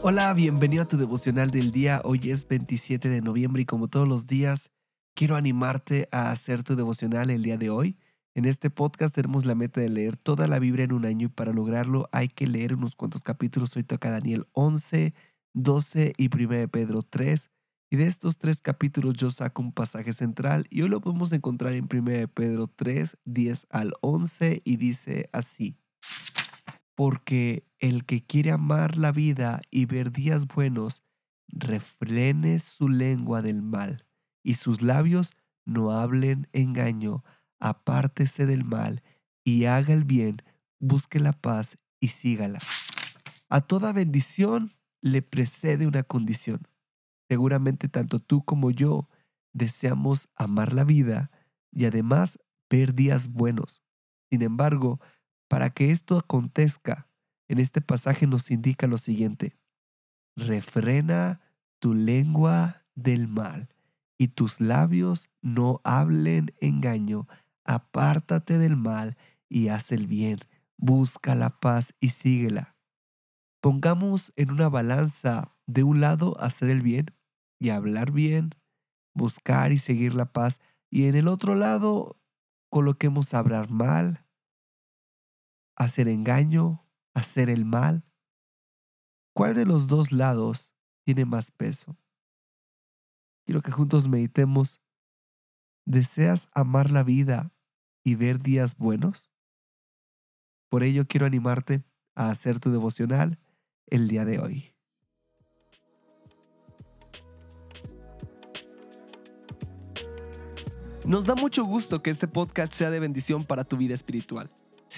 Hola, bienvenido a tu devocional del día. Hoy es 27 de noviembre y como todos los días, quiero animarte a hacer tu devocional el día de hoy. En este podcast tenemos la meta de leer toda la Biblia en un año y para lograrlo hay que leer unos cuantos capítulos. Hoy toca Daniel 11, 12 y 1 Pedro 3. Y de estos tres capítulos yo saco un pasaje central y hoy lo podemos encontrar en 1 Pedro 3, 10 al 11 y dice así porque el que quiere amar la vida y ver días buenos, refrene su lengua del mal, y sus labios no hablen engaño, apártese del mal, y haga el bien, busque la paz y sígala. A toda bendición le precede una condición. Seguramente tanto tú como yo deseamos amar la vida y además ver días buenos. Sin embargo, para que esto acontezca, en este pasaje nos indica lo siguiente. Refrena tu lengua del mal y tus labios no hablen engaño. Apártate del mal y haz el bien. Busca la paz y síguela. Pongamos en una balanza de un lado hacer el bien y hablar bien, buscar y seguir la paz, y en el otro lado coloquemos hablar mal, hacer engaño, hacer el mal? ¿Cuál de los dos lados tiene más peso? Quiero que juntos meditemos. ¿Deseas amar la vida y ver días buenos? Por ello quiero animarte a hacer tu devocional el día de hoy. Nos da mucho gusto que este podcast sea de bendición para tu vida espiritual.